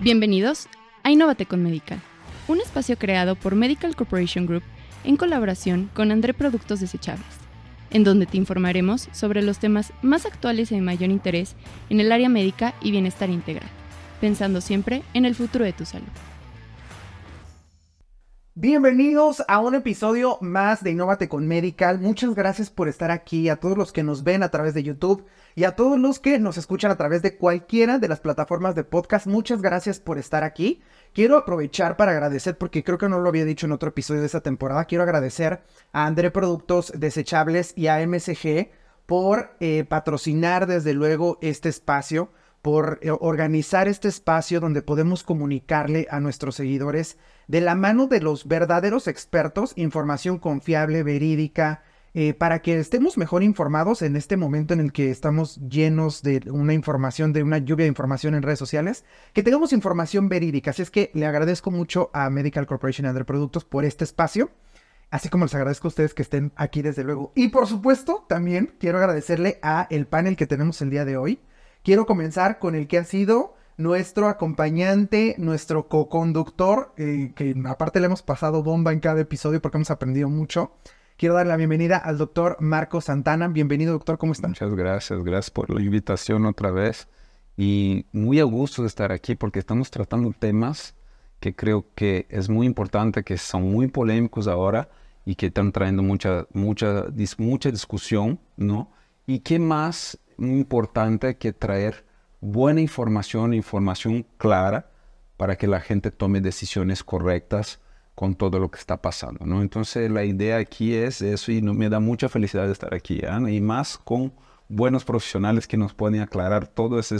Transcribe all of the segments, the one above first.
Bienvenidos a Innovate con Medical, un espacio creado por Medical Corporation Group en colaboración con André Productos Desechables, en donde te informaremos sobre los temas más actuales y de mayor interés en el área médica y bienestar integral, pensando siempre en el futuro de tu salud. Bienvenidos a un episodio más de Innovate con Medical. Muchas gracias por estar aquí, a todos los que nos ven a través de YouTube y a todos los que nos escuchan a través de cualquiera de las plataformas de podcast. Muchas gracias por estar aquí. Quiero aprovechar para agradecer, porque creo que no lo había dicho en otro episodio de esta temporada, quiero agradecer a André Productos Desechables y a MSG por eh, patrocinar desde luego este espacio por eh, organizar este espacio donde podemos comunicarle a nuestros seguidores de la mano de los verdaderos expertos, información confiable, verídica, eh, para que estemos mejor informados en este momento en el que estamos llenos de una información, de una lluvia de información en redes sociales, que tengamos información verídica. Así es que le agradezco mucho a Medical Corporation Under Productos por este espacio. Así como les agradezco a ustedes que estén aquí desde luego. Y por supuesto, también quiero agradecerle a el panel que tenemos el día de hoy. Quiero comenzar con el que ha sido nuestro acompañante, nuestro co-conductor, eh, que aparte le hemos pasado bomba en cada episodio porque hemos aprendido mucho. Quiero dar la bienvenida al doctor Marco Santana. Bienvenido, doctor, ¿cómo está? Muchas gracias, gracias por la invitación otra vez. Y muy a gusto de estar aquí porque estamos tratando temas que creo que es muy importante, que son muy polémicos ahora y que están trayendo mucha, mucha, mucha discusión, ¿no? Y qué más importante que traer buena información, información clara para que la gente tome decisiones correctas con todo lo que está pasando, ¿no? Entonces la idea aquí es eso y me da mucha felicidad de estar aquí, ¿eh? y más con buenos profesionales que nos pueden aclarar todo ese,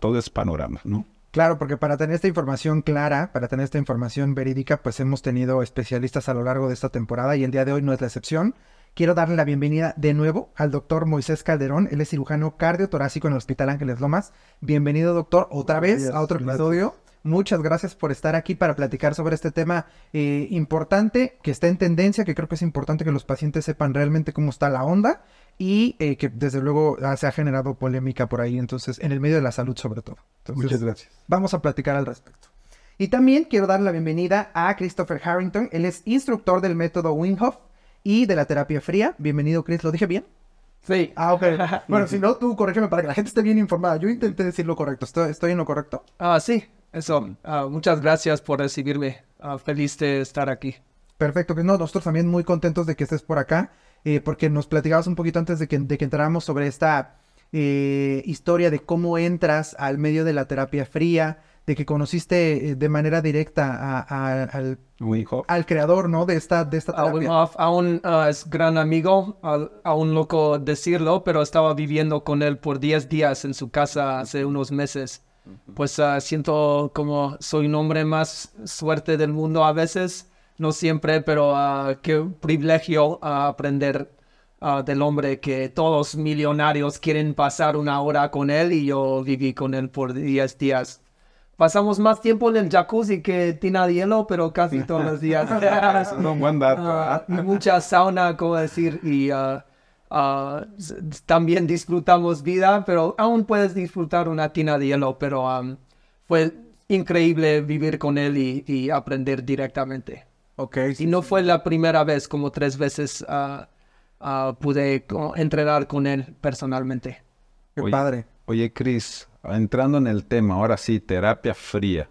todo ese panorama, ¿no? Claro, porque para tener esta información clara, para tener esta información verídica, pues hemos tenido especialistas a lo largo de esta temporada y el día de hoy no es la excepción. Quiero darle la bienvenida de nuevo al doctor Moisés Calderón. Él es cirujano cardiotorácico en el Hospital Ángeles Lomas. Bienvenido, doctor, otra vez a otro episodio. Muchas gracias por estar aquí para platicar sobre este tema eh, importante, que está en tendencia, que creo que es importante que los pacientes sepan realmente cómo está la onda y eh, que desde luego ah, se ha generado polémica por ahí, entonces, en el medio de la salud sobre todo. Muchas gracias. Vamos a platicar al respecto. Y también quiero dar la bienvenida a Christopher Harrington. Él es instructor del método Winghoff y de la terapia fría. Bienvenido, Chris. ¿Lo dije bien? Sí. Ah, ok. bueno, si no, tú corrígeme para que la gente esté bien informada. Yo intenté decir lo correcto. ¿Estoy, estoy en lo correcto? Ah, sí. Eso. Ah, muchas gracias por recibirme. Ah, feliz de estar aquí. Perfecto. No, nosotros también muy contentos de que estés por acá. Eh, porque nos platicabas un poquito antes de que, de que entráramos sobre esta eh, historia de cómo entras al medio de la terapia fría, de que conociste eh, de manera directa al, al creador, ¿no? De esta, de esta terapia. aún uh, es gran amigo, aún loco decirlo, pero estaba viviendo con él por 10 días en su casa hace unos meses. Pues uh, siento como soy un hombre más suerte del mundo a veces, no siempre, pero uh, qué privilegio aprender del hombre que todos millonarios quieren pasar una hora con él y yo viví con él por 10 días pasamos más tiempo en el jacuzzi que tina de hielo, pero casi todos los días. es un buen dato. ¿ah? mucha sauna, como decir, y uh, uh, también disfrutamos vida, pero aún puedes disfrutar una tina de hielo, pero um, fue increíble vivir con él y, aprender directamente. Ok. y no fue la primera vez, como tres veces uh, pude entrenar con él personalmente. Qué padre. Oye, Chris, entrando en el tema, ahora sí, terapia fría.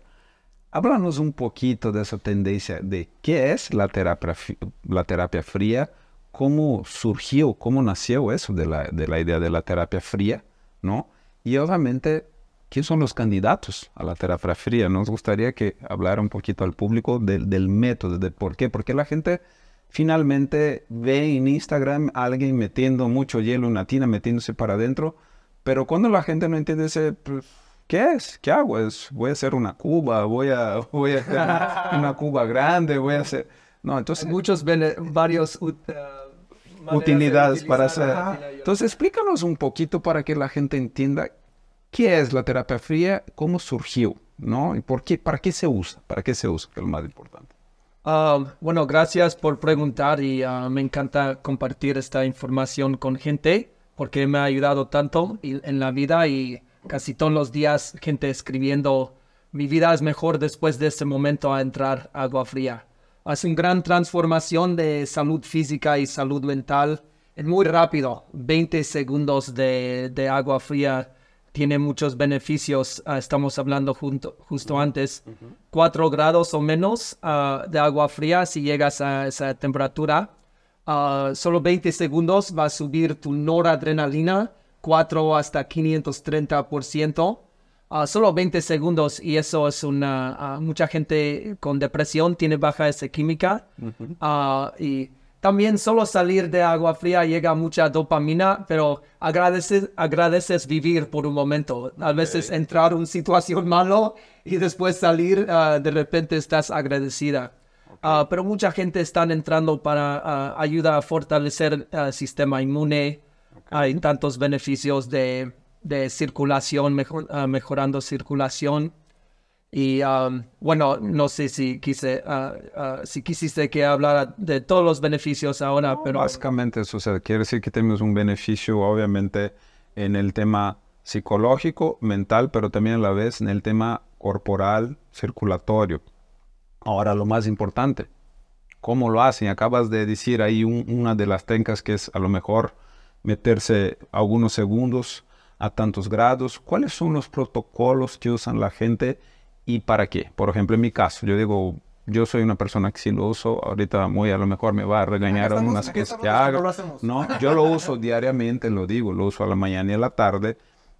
Háblanos un poquito de esa tendencia de qué es la terapia, la terapia fría, cómo surgió, cómo nació eso de la, de la idea de la terapia fría, ¿no? Y obviamente, ¿quiénes son los candidatos a la terapia fría? Nos gustaría que hablara un poquito al público del, del método, de por qué, porque la gente finalmente ve en Instagram a alguien metiendo mucho hielo en una tina, metiéndose para adentro, pero cuando la gente no entiende ese, pues, ¿qué es? ¿Qué hago? Es, voy a hacer una cuba, voy a, voy a hacer una cuba grande, voy a hacer... No, entonces... Muchos ven varios... Uh, utilidades para hacer... Entonces explícanos un poquito para que la gente entienda qué es la terapia fría, cómo surgió, ¿no? Y por qué, para qué se usa, para qué se usa, que es lo más importante. Ah, bueno, gracias por preguntar y ah, me encanta compartir esta información con gente porque me ha ayudado tanto en la vida y casi todos los días gente escribiendo mi vida es mejor después de ese momento a entrar agua fría. Es una gran transformación de salud física y salud mental. Es muy rápido, 20 segundos de, de agua fría tiene muchos beneficios. Ah, estamos hablando junto, justo antes, 4 grados o menos ah, de agua fría si llegas a esa temperatura. Ah, solo 20 segundos va a subir tu noradrenalina 4 hasta 530%. solo 20 segundos y eso es una... mucha gente con depresión tiene baja esa química y también solo salir de agua fría llega mucha dopamina, pero agradeces, agradeces vivir por un momento. A veces entrar en una situación malo y después salir, ah, de repente estás agradecida. Ah, pero mucha gente está entrando para uh, ayuda a fortalecer el sistema inmune. Hay tantos beneficios de, de circulación, mejor, mejorando circulación. Y um, bueno, no sé si quise, uh, uh, si quisiste que hablara de todos los beneficios ahora, pero... Básicamente eso, o quiere decir que tenemos un beneficio obviamente en el tema psicológico, mental, pero también a la vez en el tema corporal, circulatorio. Ahora lo más importante, ¿cómo lo hacen? Acabas de decir ahí una de las técnicas que es a lo mejor meterse algunos segundos a tantos grados. ¿Cuáles son los protocolos que usan la gente? y para qué. Por ejemplo, en mi caso, yo digo, yo soy una persona que sí lo uso, ahorita muy a lo mejor me va a regañar algunas cosas que hago. No, yo lo uso diariamente, lo digo, lo uso a la mañana y a la tarde.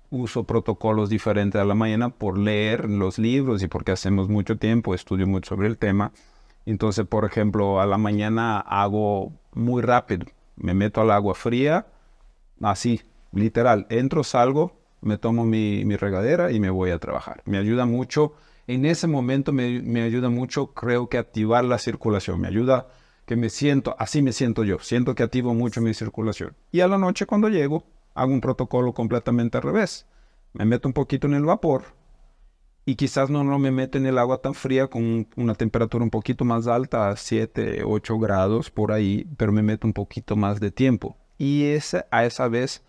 Uso protocolos diferentes a la mañana por leer los libros y porque hacemos mucho tiempo, estudio mucho sobre el tema. Entonces, por ejemplo, a la mañana hago muy rápido, me meto al agua fría, así, literal, entro, salgo, me tomo mi, regadera y me voy a trabajar. Me ayuda mucho en ese momento me, ayuda mucho, creo que activar la circulación, me ayuda que me siento, así me siento yo, siento que activo mucho mi circulación. Y a la noche cuando llego, hago un protocolo completamente al revés. Me meto un poquito en el vapor y quizás no, no me meto en el agua tan fría con una temperatura un poquito más alta, 7, 8 grados por ahí, pero me meto un poquito más de tiempo. Y ese, a esa vez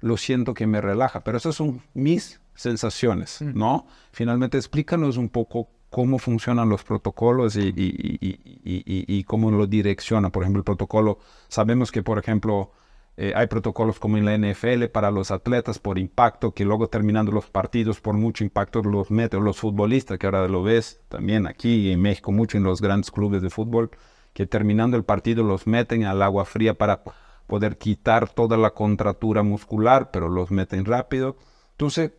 lo siento que me relaja, pero esos son mis sensaciones, mm. ¿no? Finalmente, explícanos un poco cómo funcionan los protocolos y, y, cómo lo direcciona. Por ejemplo, el protocolo, sabemos que, por ejemplo, eh, hay protocolos como en la NFL para los atletas por impacto, que luego terminando los partidos por mucho impacto los meten los futbolistas, que ahora lo ves también aquí en México, mucho en los grandes clubes de fútbol, que terminando el partido los meten al agua fría para poder quitar toda la contratura muscular, pero los meten rápido. Entonces,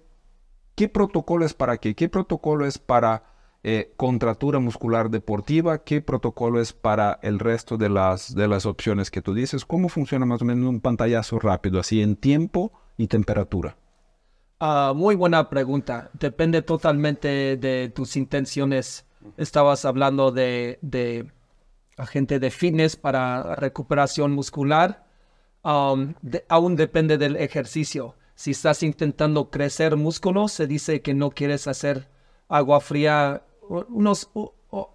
¿Qué protocolo es para qué? ¿Qué protocolo es para eh, contratura muscular deportiva? ¿Qué protocolo es para el resto de las, de las opciones que tú dices? ¿Cómo funciona más o menos un pantallazo rápido, así en tiempo y temperatura? Ah, muy buena pregunta. Depende totalmente de tus intenciones. Estabas hablando de, de agente de fitness para recuperación muscular. Um, aún depende del ejercicio. Si estás intentando crecer músculos, se dice que no quieres hacer agua fría unos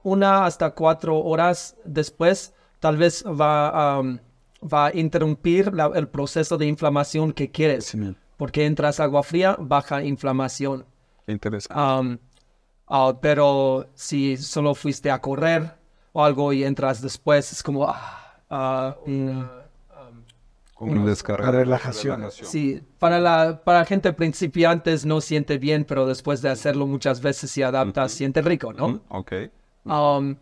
una hasta cuatro horas después. Tal vez va, va a interrumpir el proceso de inflamación que quieres. porque entras agua fría, baja inflamación. Interesante. Ah, pero si solo fuiste a correr o algo y entras después, es como ah, una descarga. relajación. Sí, para la para gente principiantes no siente bien, pero después de hacerlo muchas veces se adapta, siente rico, ¿no? Ok. Um,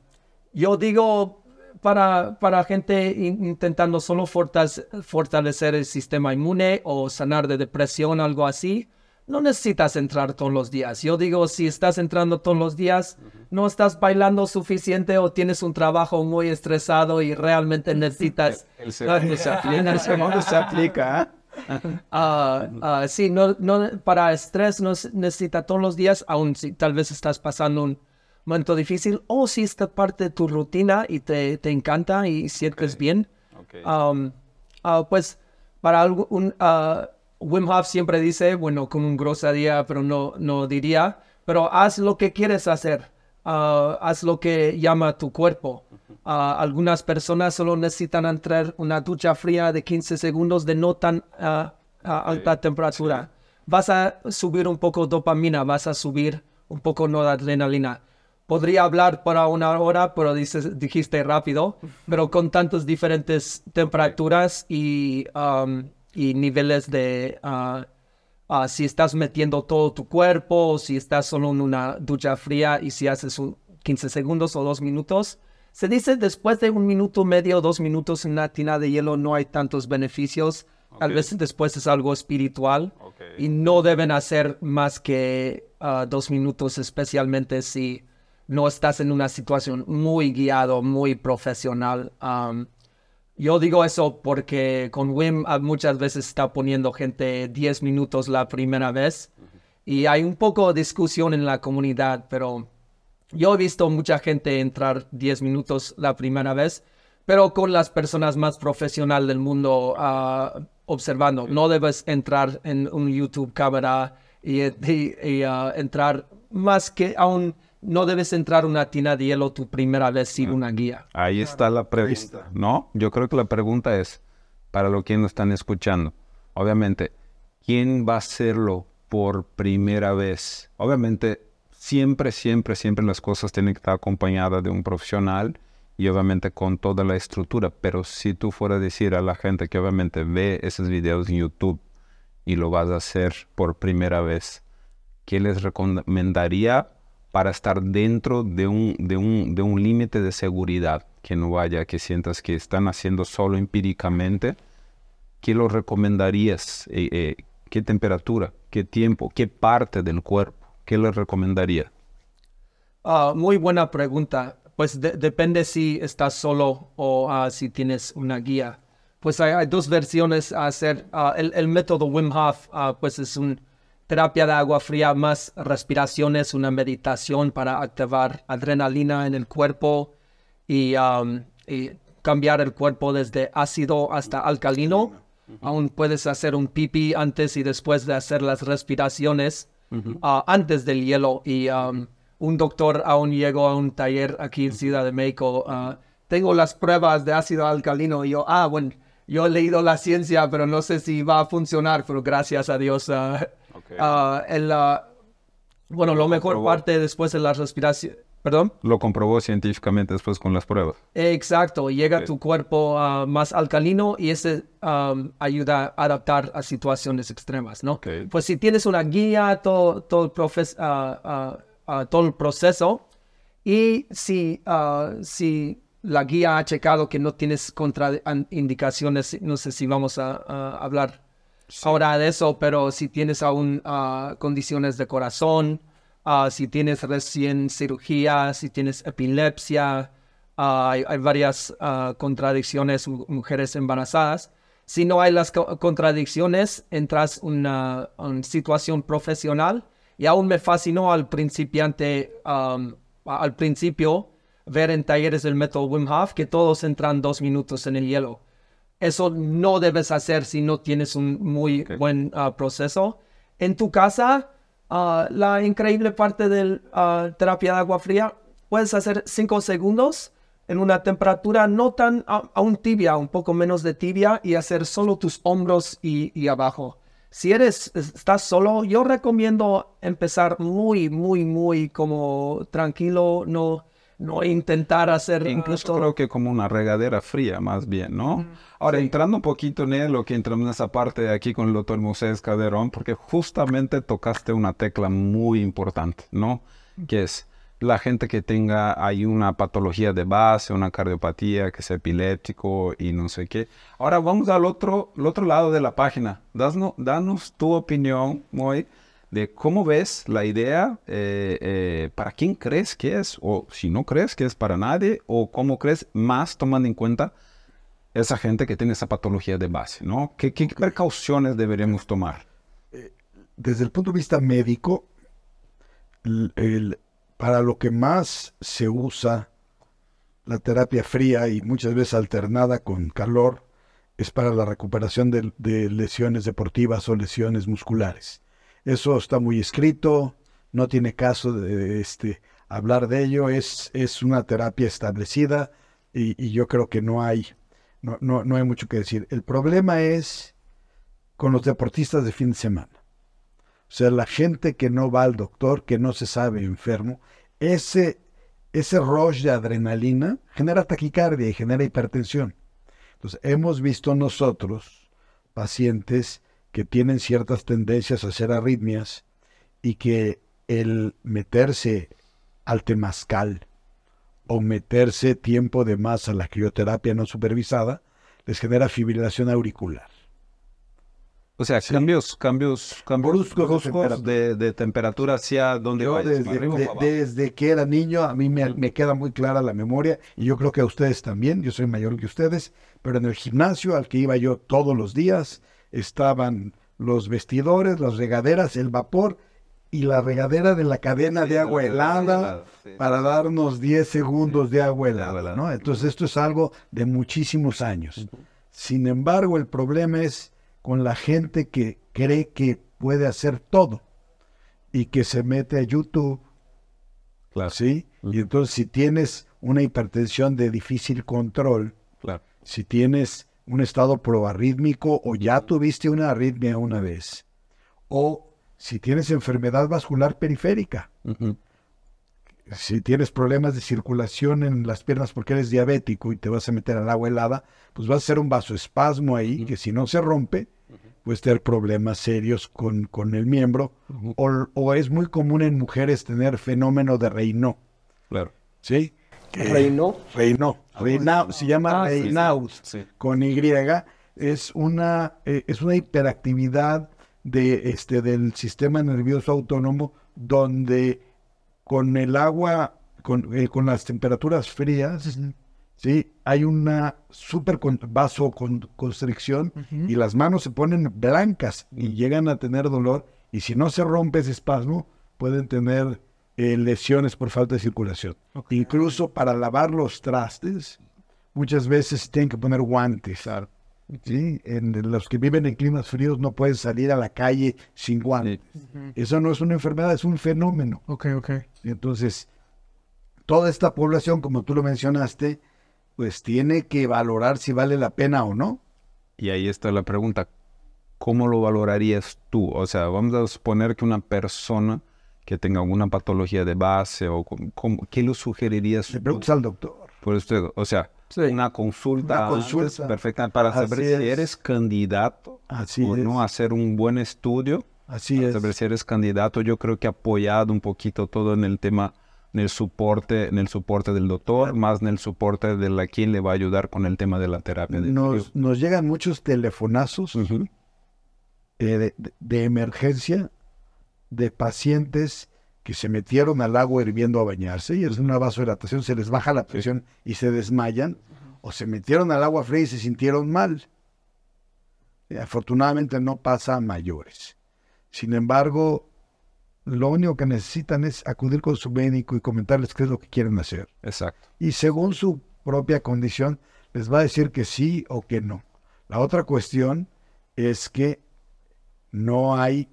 yo digo, para, para gente intentando solo fortalecer el sistema inmune o sanar de depresión, algo así, no necesitas entrar todos los días. Yo digo, si estás entrando todos los días, no estás bailando suficiente o tienes un trabajo muy estresado y realmente necesitas... el, segundo se aplica. el segundo se aplica. uh, sí, no, no, para estrés no necesita todos los días, aun si tal vez estás pasando un momento difícil o si esta parte de tu rutina y te, te encanta y sientes bien. Um, pues para algún... Wim Hof siempre dice, bueno, con un grosería, pero no, no diría, pero haz lo que quieres hacer, ah, haz lo que llama tu cuerpo. Ah, algunas personas solo necesitan entrar una ducha fría de 15 segundos de no tan ah, alta temperatura. Vas a subir un poco dopamina, vas a subir un poco no de adrenalina. Podría hablar para una hora, pero dices, dijiste rápido, pero con tantas diferentes temperaturas y, um, y niveles de... Uh, uh, si estás metiendo todo tu cuerpo, o si estás solo en una ducha fría y si haces un 15 segundos o dos minutos. Se dice después de un minuto medio, dos minutos en una tina de hielo no hay tantos beneficios. Tal vez después es algo espiritual y no deben hacer más que uh, dos minutos, especialmente si no estás en una situación muy guiado, muy profesional. Um, yo digo eso porque con Wim ah, muchas veces está poniendo gente 10 minutos la primera vez. Y hay un poco de discusión en la comunidad, pero yo he visto mucha gente entrar 10 minutos la primera vez, pero con las personas más profesionales del mundo uh, observando. No debes entrar en un YouTube cámara y, uh, entrar más que aún no debes entrar una tina de hielo tu primera vez sin ah. una guía. Ahí está la pregunta, ¿no? Yo creo que la pregunta es, para lo que nos están escuchando, obviamente, ¿quién va a hacerlo por primera vez? Obviamente, siempre, siempre, siempre las cosas tienen que estar acompañadas de un profesional y obviamente con toda la estructura, pero si tú fueras a decir a la gente que obviamente ve esos videos en YouTube y lo vas a hacer por primera vez, ¿qué les recomendaría para estar dentro de un, de un, de un límite de seguridad, que no vaya, que sientas que están haciendo solo empíricamente, ¿qué lo recomendarías? Eh, eh, ¿Qué temperatura? ¿Qué tiempo? ¿Qué parte del cuerpo? ¿Qué le recomendaría? Ah, muy buena pregunta. Pues depende si estás solo o ah, si tienes una guía. Pues hay, dos versiones a hacer. Ah, el, el, método Wim Hof, pues es un terapia de agua fría más respiraciones, una meditación para activar adrenalina en el cuerpo y, um, cambiar el cuerpo desde ácido hasta alcalino. Aún puedes hacer un pipí antes y después de hacer las respiraciones uh, antes del hielo. Y um, un doctor aún llegó a un taller aquí en Ciudad de México. Uh, tengo las pruebas de ácido alcalino y yo, ah, bueno, yo he leído la ciencia, pero no sé si va a funcionar, pero gracias a Dios uh, Ah, la, bueno, lo, mejor parte después de la respiración. ¿Perdón? Lo comprobó científicamente después con las pruebas. Exacto, llega tu cuerpo ah, más alcalino y ese ayuda a adaptar a situaciones extremas, ¿no? Pues si tienes una guía, todo, todo, el, ah, todo el proceso y si, si la guía ha checado que no tienes contraindicaciones, no sé si vamos a hablar ahora de eso, pero si tienes aún ah, condiciones de corazón, ah, si tienes recién cirugía, si tienes epilepsia, ah, hay, varias contradicciones, mujeres embarazadas. Si no hay las contradicciones, entras en una, situación profesional. Y aún me fascinó al principiante, al principio, ver en talleres del método Wim Hof que todos entran dos minutos en el hielo eso no debes hacer si no tienes un muy buen ah, proceso. En tu casa, ah, la increíble parte de uh, terapia de agua fría, puedes hacer 5 segundos en una temperatura no tan aún tibia, un poco menos de tibia, y hacer solo tus hombros y, y abajo. Si eres, estás solo, yo recomiendo empezar muy, muy, muy como tranquilo, no, no intentar hacer incluso creo que como una regadera fría más bien no ahora entrando un poquito en lo que entramos en esa parte de aquí con el doctor Moisés Caderón porque justamente tocaste una tecla muy importante no que es la gente que tenga hay una patología de base una cardiopatía que sea epiléptico y no sé qué. Ahora vamos al otro el otro lado de la página. Danos, danos tu opinión muy de cómo ves la idea, eh, eh, para quién crees que es, o si no crees que es para nadie, o cómo crees más tomando en cuenta esa gente que tiene esa patología de base, ¿no? ¿Qué, precauciones deberíamos tomar? Eh, desde el punto de vista médico, para lo que más se usa la terapia fría y muchas veces alternada con calor, es para la recuperación de lesiones deportivas o lesiones musculares. Eso está muy escrito, no tiene caso de este, hablar de ello, es, es una terapia establecida y, yo creo que no hay, no, no, no hay mucho que decir. El problema es con los deportistas de fin de semana. O sea, la gente que no va al doctor, que no se sabe enfermo, ese, ese rush de adrenalina genera taquicardia y genera hipertensión. Entonces, hemos visto nosotros pacientes que tienen ciertas tendencias a hacer arritmias y que el meterse al temazcal o meterse tiempo de más a la crioterapia no supervisada les genera fibrilación auricular. O sea, Sí. cambios, cambios, cambios Bruscos de bruscos temperatura. de, de temperatura hacia donde Yo vayas, desde, arriba de- desde que era niño a mí me, me queda muy clara la memoria y yo creo que a ustedes también, yo soy mayor que ustedes, pero en el gimnasio al que iba yo todos los días estaban los vestidores, las regaderas, el vapor y la regadera de la cadena de agua helada para darnos 10 segundos de agua helada, helada. ¿no? Entonces esto es algo de muchísimos años. Sin embargo, el problema es con la gente que cree que puede hacer todo y que se mete a YouTube, Claro, ¿sí? Y entonces si tienes una hipertensión de difícil control, claro. si tienes un estado proarrítmico o ya tuviste una arritmia una vez, o si tienes enfermedad vascular periférica, si tienes problemas de circulación en las piernas porque eres diabético y te vas a meter al agua helada, pues va a ser un vasoespasmo ahí que si no se rompe, puedes tener problemas serios con, con el miembro. o, o es muy común en mujeres tener fenómeno de Raynaud, Claro. ¿sí? Reino. Raynaud. Raynaud, se llama Ah, sí. Sí. con Y. Es una, eh, es una hiperactividad de, este, del sistema nervioso autónomo donde con el agua, con, eh, con las temperaturas frías, ¿sí? hay una super con- vasoconstricción y las manos se ponen blancas y llegan a tener dolor. Y si no se rompe ese espasmo, pueden tener eh, lesiones por falta de circulación. Incluso para lavar los trastes, muchas veces tienen que poner guantes. ¿sí? En los que viven en climas fríos no pueden salir a la calle sin guantes. Eso no es una enfermedad, es un fenómeno. Ok, ok. Entonces, toda esta población, como tú lo mencionaste, pues tiene que valorar si vale la pena o no. Y ahí está la pregunta, ¿cómo lo valorarías tú? O sea, vamos a suponer que una persona que tenga alguna patología de base o com- com- ¿qué le sugerirías Le preguntas al doctor. por usted? O sea, Sí. una consulta, Una antes, consulta. perfecta para saber Así si es. eres candidato Así o es. no hacer un buen estudio. Así para es. saber si eres candidato. Yo creo que apoyado un poquito todo en el tema, en el soporte, en el soporte del doctor, más en el soporte de la quien le va a ayudar con el tema de la terapia. del Nos, nos llegan muchos telefonazos. Ujú. eh, de, de- de emergencia de pacientes que se metieron al agua hirviendo a bañarse y es una vasodilatación, se les baja la presión y se desmayan, o se metieron al agua fría y se sintieron mal. Eh, afortunadamente no pasa a mayores. Sin embargo, lo único que necesitan es acudir con su médico y comentarles qué es lo que quieren hacer. Exacto. Y según su propia condición, les va a decir que sí o que no. La otra cuestión es que no hay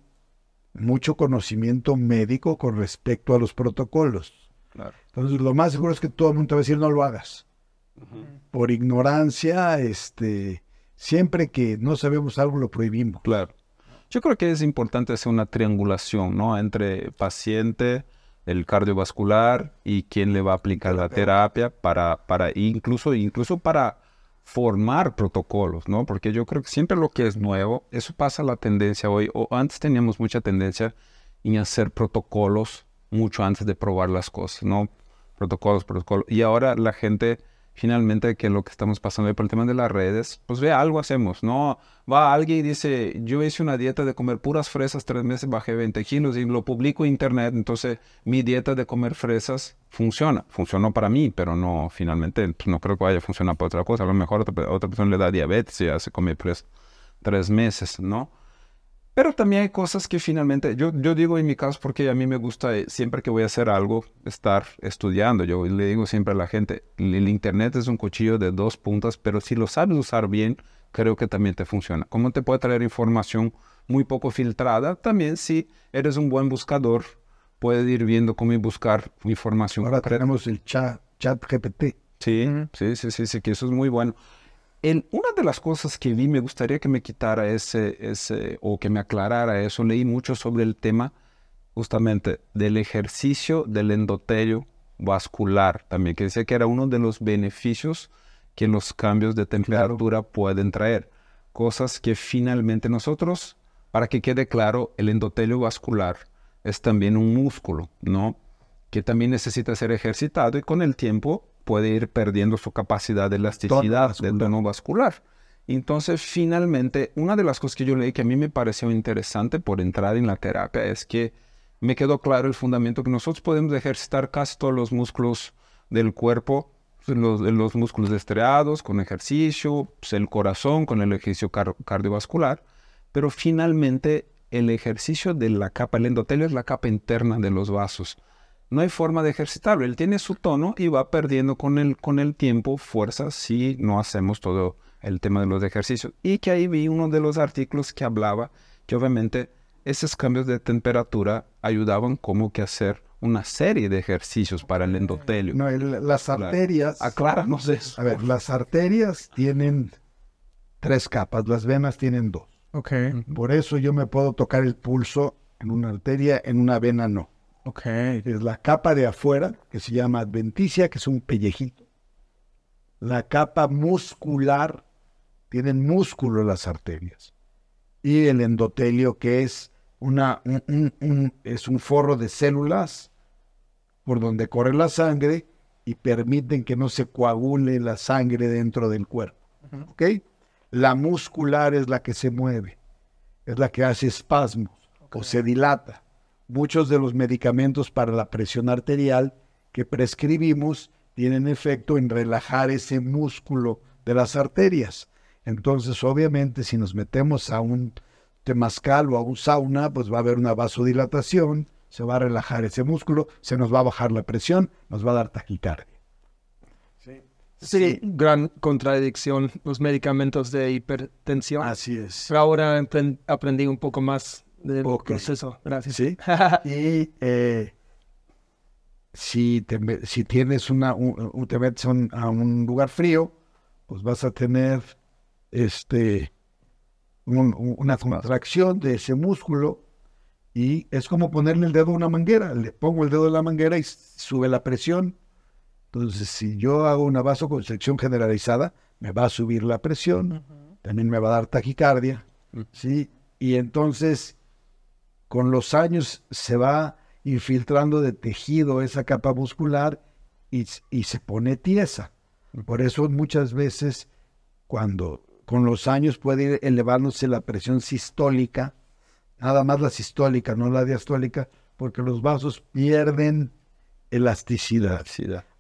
mucho conocimiento médico con respecto a los protocolos. Claro. Entonces, lo más seguro es que todo el mundo te va a decir no lo hagas. Por ignorancia, este, siempre que no sabemos algo lo prohibimos. Claro. Yo creo que es importante hacer una triangulación, ¿no? Entre paciente, el cardiovascular y quien le va a aplicar la terapia para, para incluso, incluso para formar protocolos, ¿no? Porque yo creo que siempre lo que es nuevo, eso pasa la tendencia hoy, o antes teníamos mucha tendencia en hacer protocolos mucho antes de probar las cosas, ¿no? Protocolos, protocolos. Y ahora la gente, finalmente, que lo que estamos pasando por el tema de las redes, pues ve, algo hacemos, ¿no? Va alguien y dice, yo hice una dieta de comer puras fresas tres meses, bajé 20 kilos y lo publico en internet, entonces mi dieta de comer fresas funciona. Funcionó para mí, pero no, finalmente, pues, no creo que vaya a funcionar para otra cosa. A lo mejor otra, otra persona le da diabetes y ya se come fresas tres meses, ¿no? Pero también hay cosas que finalmente, yo, yo digo en mi caso porque a mí me gusta, eh, siempre que voy a hacer algo, estar estudiando. Yo le digo siempre a la gente, el, Internet es un cuchillo de dos puntas, pero si lo sabes usar bien, creo que también te funciona. Como te puede traer información muy poco filtrada, también si eres un buen buscador, puedes ir viendo cómo buscar información Ahora concreta. tenemos el chat, chat GPT. Sí, sí, sí, sí, sí, que eso es muy bueno. En una de las cosas que vi, me gustaría que me quitara ese, ese, o que me aclarara eso, leí mucho sobre el tema justamente del ejercicio del endotelio vascular también, que decía que era uno de los beneficios que los cambios de temperatura pueden traer. Cosas que finalmente nosotros, para que quede claro, el endotelio vascular es también un músculo, ¿no? Que también necesita ser ejercitado y con el tiempo puede ir perdiendo su capacidad de elasticidad del tono vascular. Entonces, finalmente, una de las cosas que yo leí que a mí me pareció interesante por entrar en la terapia es que me quedó claro el fundamento que nosotros podemos ejercitar casi todos los músculos del cuerpo, los, los músculos estriados con ejercicio, pues, el corazón con el ejercicio cardiovascular, pero finalmente el ejercicio de la capa, el endotelio es la capa interna de los vasos. No hay forma de ejercitarlo, él tiene su tono y va perdiendo con el, con el tiempo fuerza si no hacemos todo el tema de los ejercicios. Y que ahí vi uno de los artículos que hablaba que obviamente esos cambios de temperatura ayudaban como que a hacer una serie de ejercicios para el endotelio. No, las arterias... Acláranos eso. A ver, las arterias tienen tres capas, las venas tienen dos. Ok. Por eso yo me puedo tocar el pulso en una arteria, en una vena no. Ok. Es la capa de afuera, que se llama adventicia, que es un pellejito. La capa muscular, tienen músculo las arterias. Y el endotelio, que es una, es un forro de células por donde corre la sangre y permiten que no se coagule la sangre dentro del cuerpo. ¿Ok? La muscular es la que se mueve, es la que hace espasmos o se dilata. Muchos de los medicamentos para la presión arterial que prescribimos tienen efecto en relajar ese músculo de las arterias. Entonces, obviamente, si nos metemos a un temazcal o a un sauna, pues va a haber una vasodilatación, se va a relajar ese músculo, se nos va a bajar la presión, nos va a dar taquicardia. Sí. Gran contradicción los medicamentos de hipertensión. Así es. ahora aprendí un poco más del proceso. Gracias. Sí. y eh, si, si tienes una, un, te metes a un lugar frío, pues vas a tener este una contracción de ese músculo y es como ponerle el dedo a una manguera. Le pongo el dedo en la manguera y sube la presión. Entonces, si yo hago una vasoconstricción generalizada, me va a subir la presión, también me va a dar taquicardia, mm. ¿sí? Y entonces, con los años se va infiltrando de tejido esa capa muscular y, y se pone tiesa. Por eso muchas veces cuando con los años puede ir elevándose la presión sistólica, nada más la sistólica, no la diastólica, porque los vasos pierden elasticidad.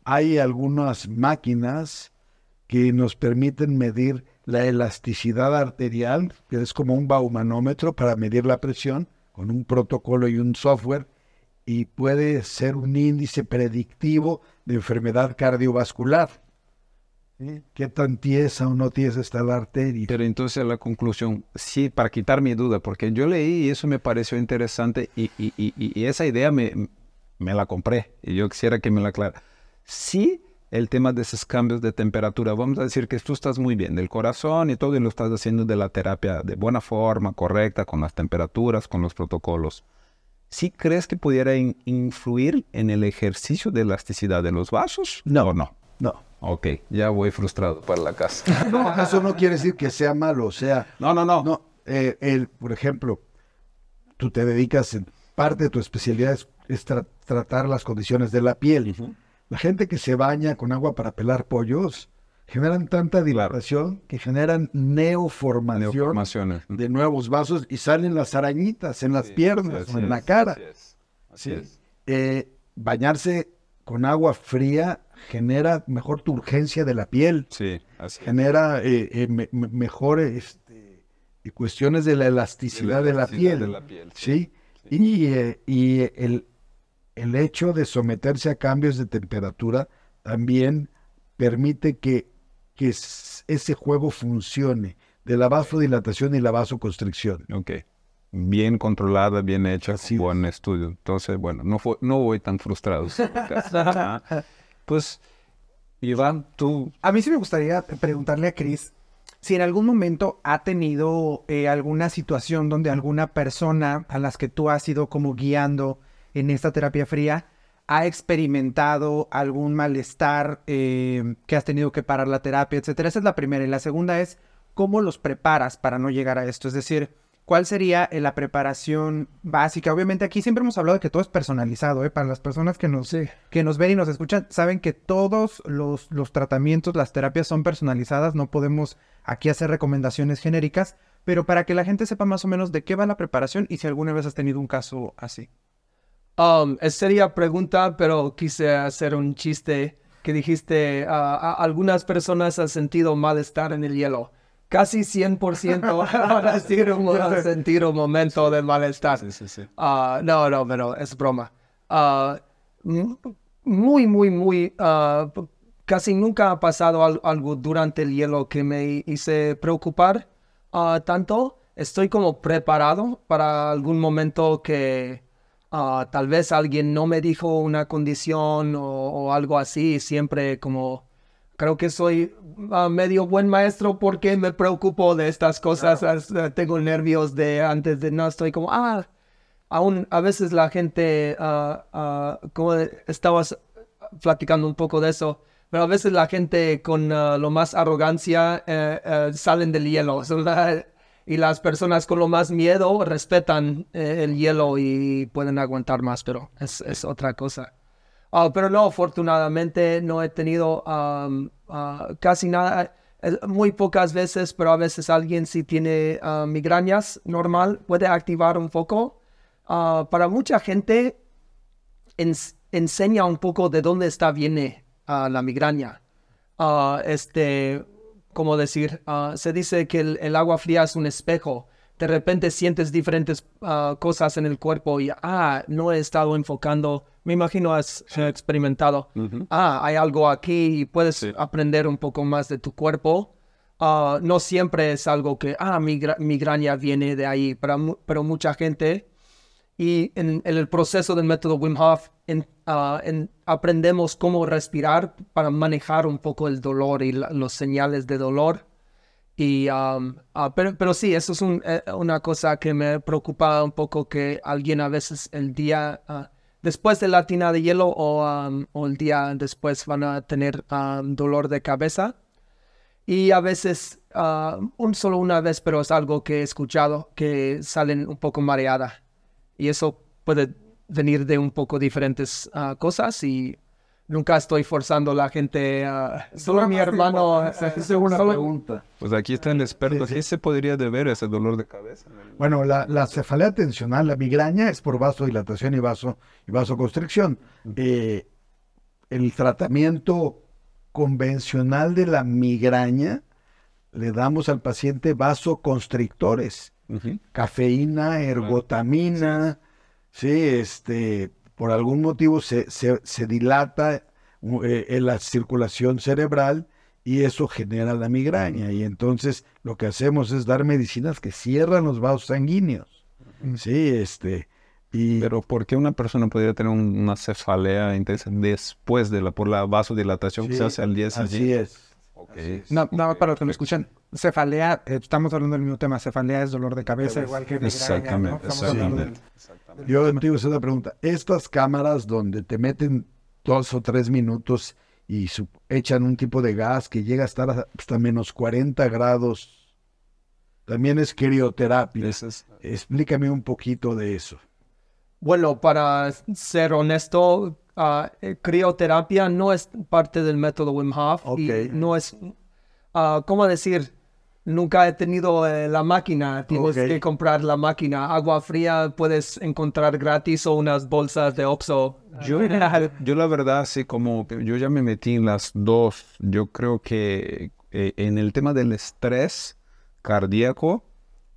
Hay algunas máquinas que nos permiten medir la elasticidad arterial, que es como un baumanómetro para medir la presión, con un protocolo y un software, y puede ser un índice predictivo de enfermedad cardiovascular. ¿Qué tan tiesa o no tiesa está la arteria? Pero entonces la conclusión, sí, para quitar mi duda, porque yo leí y eso me pareció interesante y, y, y, y esa idea me, me, la compré y yo quisiera que me la aclara. Sí, el tema de esos cambios de temperatura, vamos a decir que tú estás muy bien del corazón y todo y lo estás haciendo de la terapia de buena forma, correcta, con las temperaturas, con los protocolos. ¿Sí crees que pudiera influir en el ejercicio de elasticidad de los vasos? No, ¿O no. No. Ok, ya voy frustrado para la casa. No, eso no quiere decir que sea malo, o sea... No, no, no. No, eh, el, por ejemplo, tú te dedicas, en, parte de tu especialidad es, tratar las condiciones de la piel. La gente que se baña con agua para pelar pollos generan tanta dilatación que generan neoformación de nuevos vasos y salen las arañitas en las piernas o en la cara. Así es. Así es. Eh, bañarse con agua fría genera mejor turgencia de la piel. Sí, así Genera eh, eh, mejor este, cuestiones de la elasticidad, de, la piel. De la piel sí. Y, eh, y el, el hecho de someterse a cambios de temperatura también permite que, que ese juego funcione de la vasodilatación y la vasoconstricción. Ok bien controlada, bien hecha, buen estudio. Entonces, bueno, no, fue, no voy tan frustrado. pues, Iván, tú... A mí sí me gustaría preguntarle a Chris, si en algún momento ha tenido eh, alguna situación donde alguna persona a las que tú has ido como guiando en esta terapia fría ha experimentado algún malestar eh, que has tenido que parar la terapia, etcétera. Esa es la primera. Y la segunda es cómo los preparas para no llegar a esto. Es decir, ¿cuál sería eh, la preparación básica? Obviamente aquí siempre hemos hablado de que todo es personalizado, ¿eh? Para las personas que nos, que nos ven y nos escuchan, saben que todos los, los tratamientos, las terapias son personalizadas, no podemos aquí hacer recomendaciones genéricas, pero para que la gente sepa más o menos de qué va la preparación y si alguna vez has tenido un caso así. Um, sería pregunta, pero quise hacer un chiste que dijiste, uh, algunas personas han sentido malestar en el hielo. Casi 100% van a sentir un, momento de malestar. Uh, no, no, pero es broma. Uh, muy, muy, muy, casi nunca ha pasado algo durante el hielo que me hice preocupar tanto. Estoy como preparado para algún momento que Ah, tal vez alguien no me dijo una condición o, algo así, siempre como creo que soy ah, medio buen maestro porque me preocupo de estas cosas, ah, tengo nervios de antes de no estoy como, ah, aún a veces la gente, como estabas platicando un poco de eso, pero a veces la gente con lo más arrogancia eh, eh, salen del hielo y las personas con lo más miedo respetan eh, el hielo y pueden aguantar más, pero es, es otra cosa. Ah, pero no, afortunadamente no he tenido ah, casi nada, eh, muy pocas veces, pero a veces alguien si tiene uh, migrañas normal puede activar un poco. para mucha gente enseña un poco de dónde está viene la migraña. este, como decir, ah, se dice que el, agua fría es un espejo. De repente sientes diferentes ah, cosas en el cuerpo y, ah, no he estado enfocando, me imagino has experimentado, ah, hay algo aquí y puedes aprender un poco más de tu cuerpo. Ah, no siempre es algo que, ah, mi migraña viene de ahí, pero, pero mucha gente y en, el proceso del método Wim Hof ah, aprendemos cómo respirar para manejar un poco el dolor y los señales de dolor. Y, ah, pero, pero, sí, eso es eh, una cosa que me preocupa un poco que alguien a veces el día ah, después de la tina de hielo o, o, el día después van a tener dolor de cabeza. Y a veces, un solo una vez, pero es algo que he escuchado, que salen un poco mareada y eso puede venir de un poco diferentes ah, cosas y nunca estoy forzando a la gente a... solo mi hermano... es una pregunta. Pues aquí está el experto. ¿Qué se podría deber ese dolor de cabeza? Bueno, la, cefalea tensional, la migraña, es por vasodilatación y, vaso, y vasoconstricción. Eh, el tratamiento convencional de la migraña le damos al paciente vasoconstrictores cafeína, ergotamina, sí. este, por algún motivo se, se, dilata eh, en la circulación cerebral y eso genera la migraña. Y entonces lo que hacemos es dar medicinas que cierran los vasos sanguíneos. Sí, este. Y... Pero ¿por qué una persona podría tener una cefalea intensa después de la, por la vasodilatación que se hace al día siguiente? Así es. Nada más para los que me escuchan, cefalea, eh, estamos hablando del mismo tema, cefalea es dolor de cabeza, igual que Exactamente, exactamente. Yo te digo esa pregunta, estas cámaras donde te meten dos o tres minutos y echan un tipo de gas que llega a estar hasta menos 40 grados, también es crioterapia. Explícame un poquito de eso. Bueno, para ser honesto, uh, crioterapia no es parte del método Wim Hof y no es, uh, ¿cómo decir? Nunca he tenido eh, la máquina, tienes que comprar la máquina. Agua fría puedes encontrar gratis o unas bolsas de Oxxo. Yo, yo la verdad, sí, como yo ya me metí en las dos, yo creo que eh, en el tema del estrés cardíaco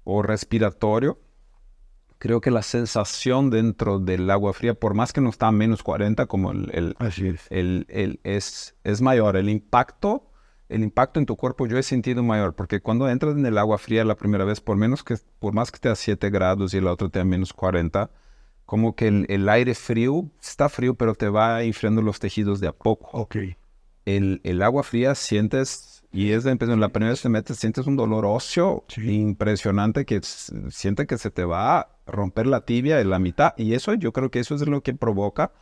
o respiratorio, creo que la sensación dentro del agua fría, por más que no está a menos 40, como el, el, el, el es, es mayor. El impacto el impacto en tu cuerpo yo he sentido mayor, porque cuando entras en el agua fría la primera vez, por menos que, por más que esté a 7 grados y la otra esté a menos 40, como que el, aire frío está frío, pero te va enfriando los tejidos de a poco. Ok. El, el agua fría sientes Y es de la primera vez que te metes, sientes un dolor óseo impresionante que siente que se te va romper la tibia en la mitad. Y eso, yo creo que eso es lo que provoca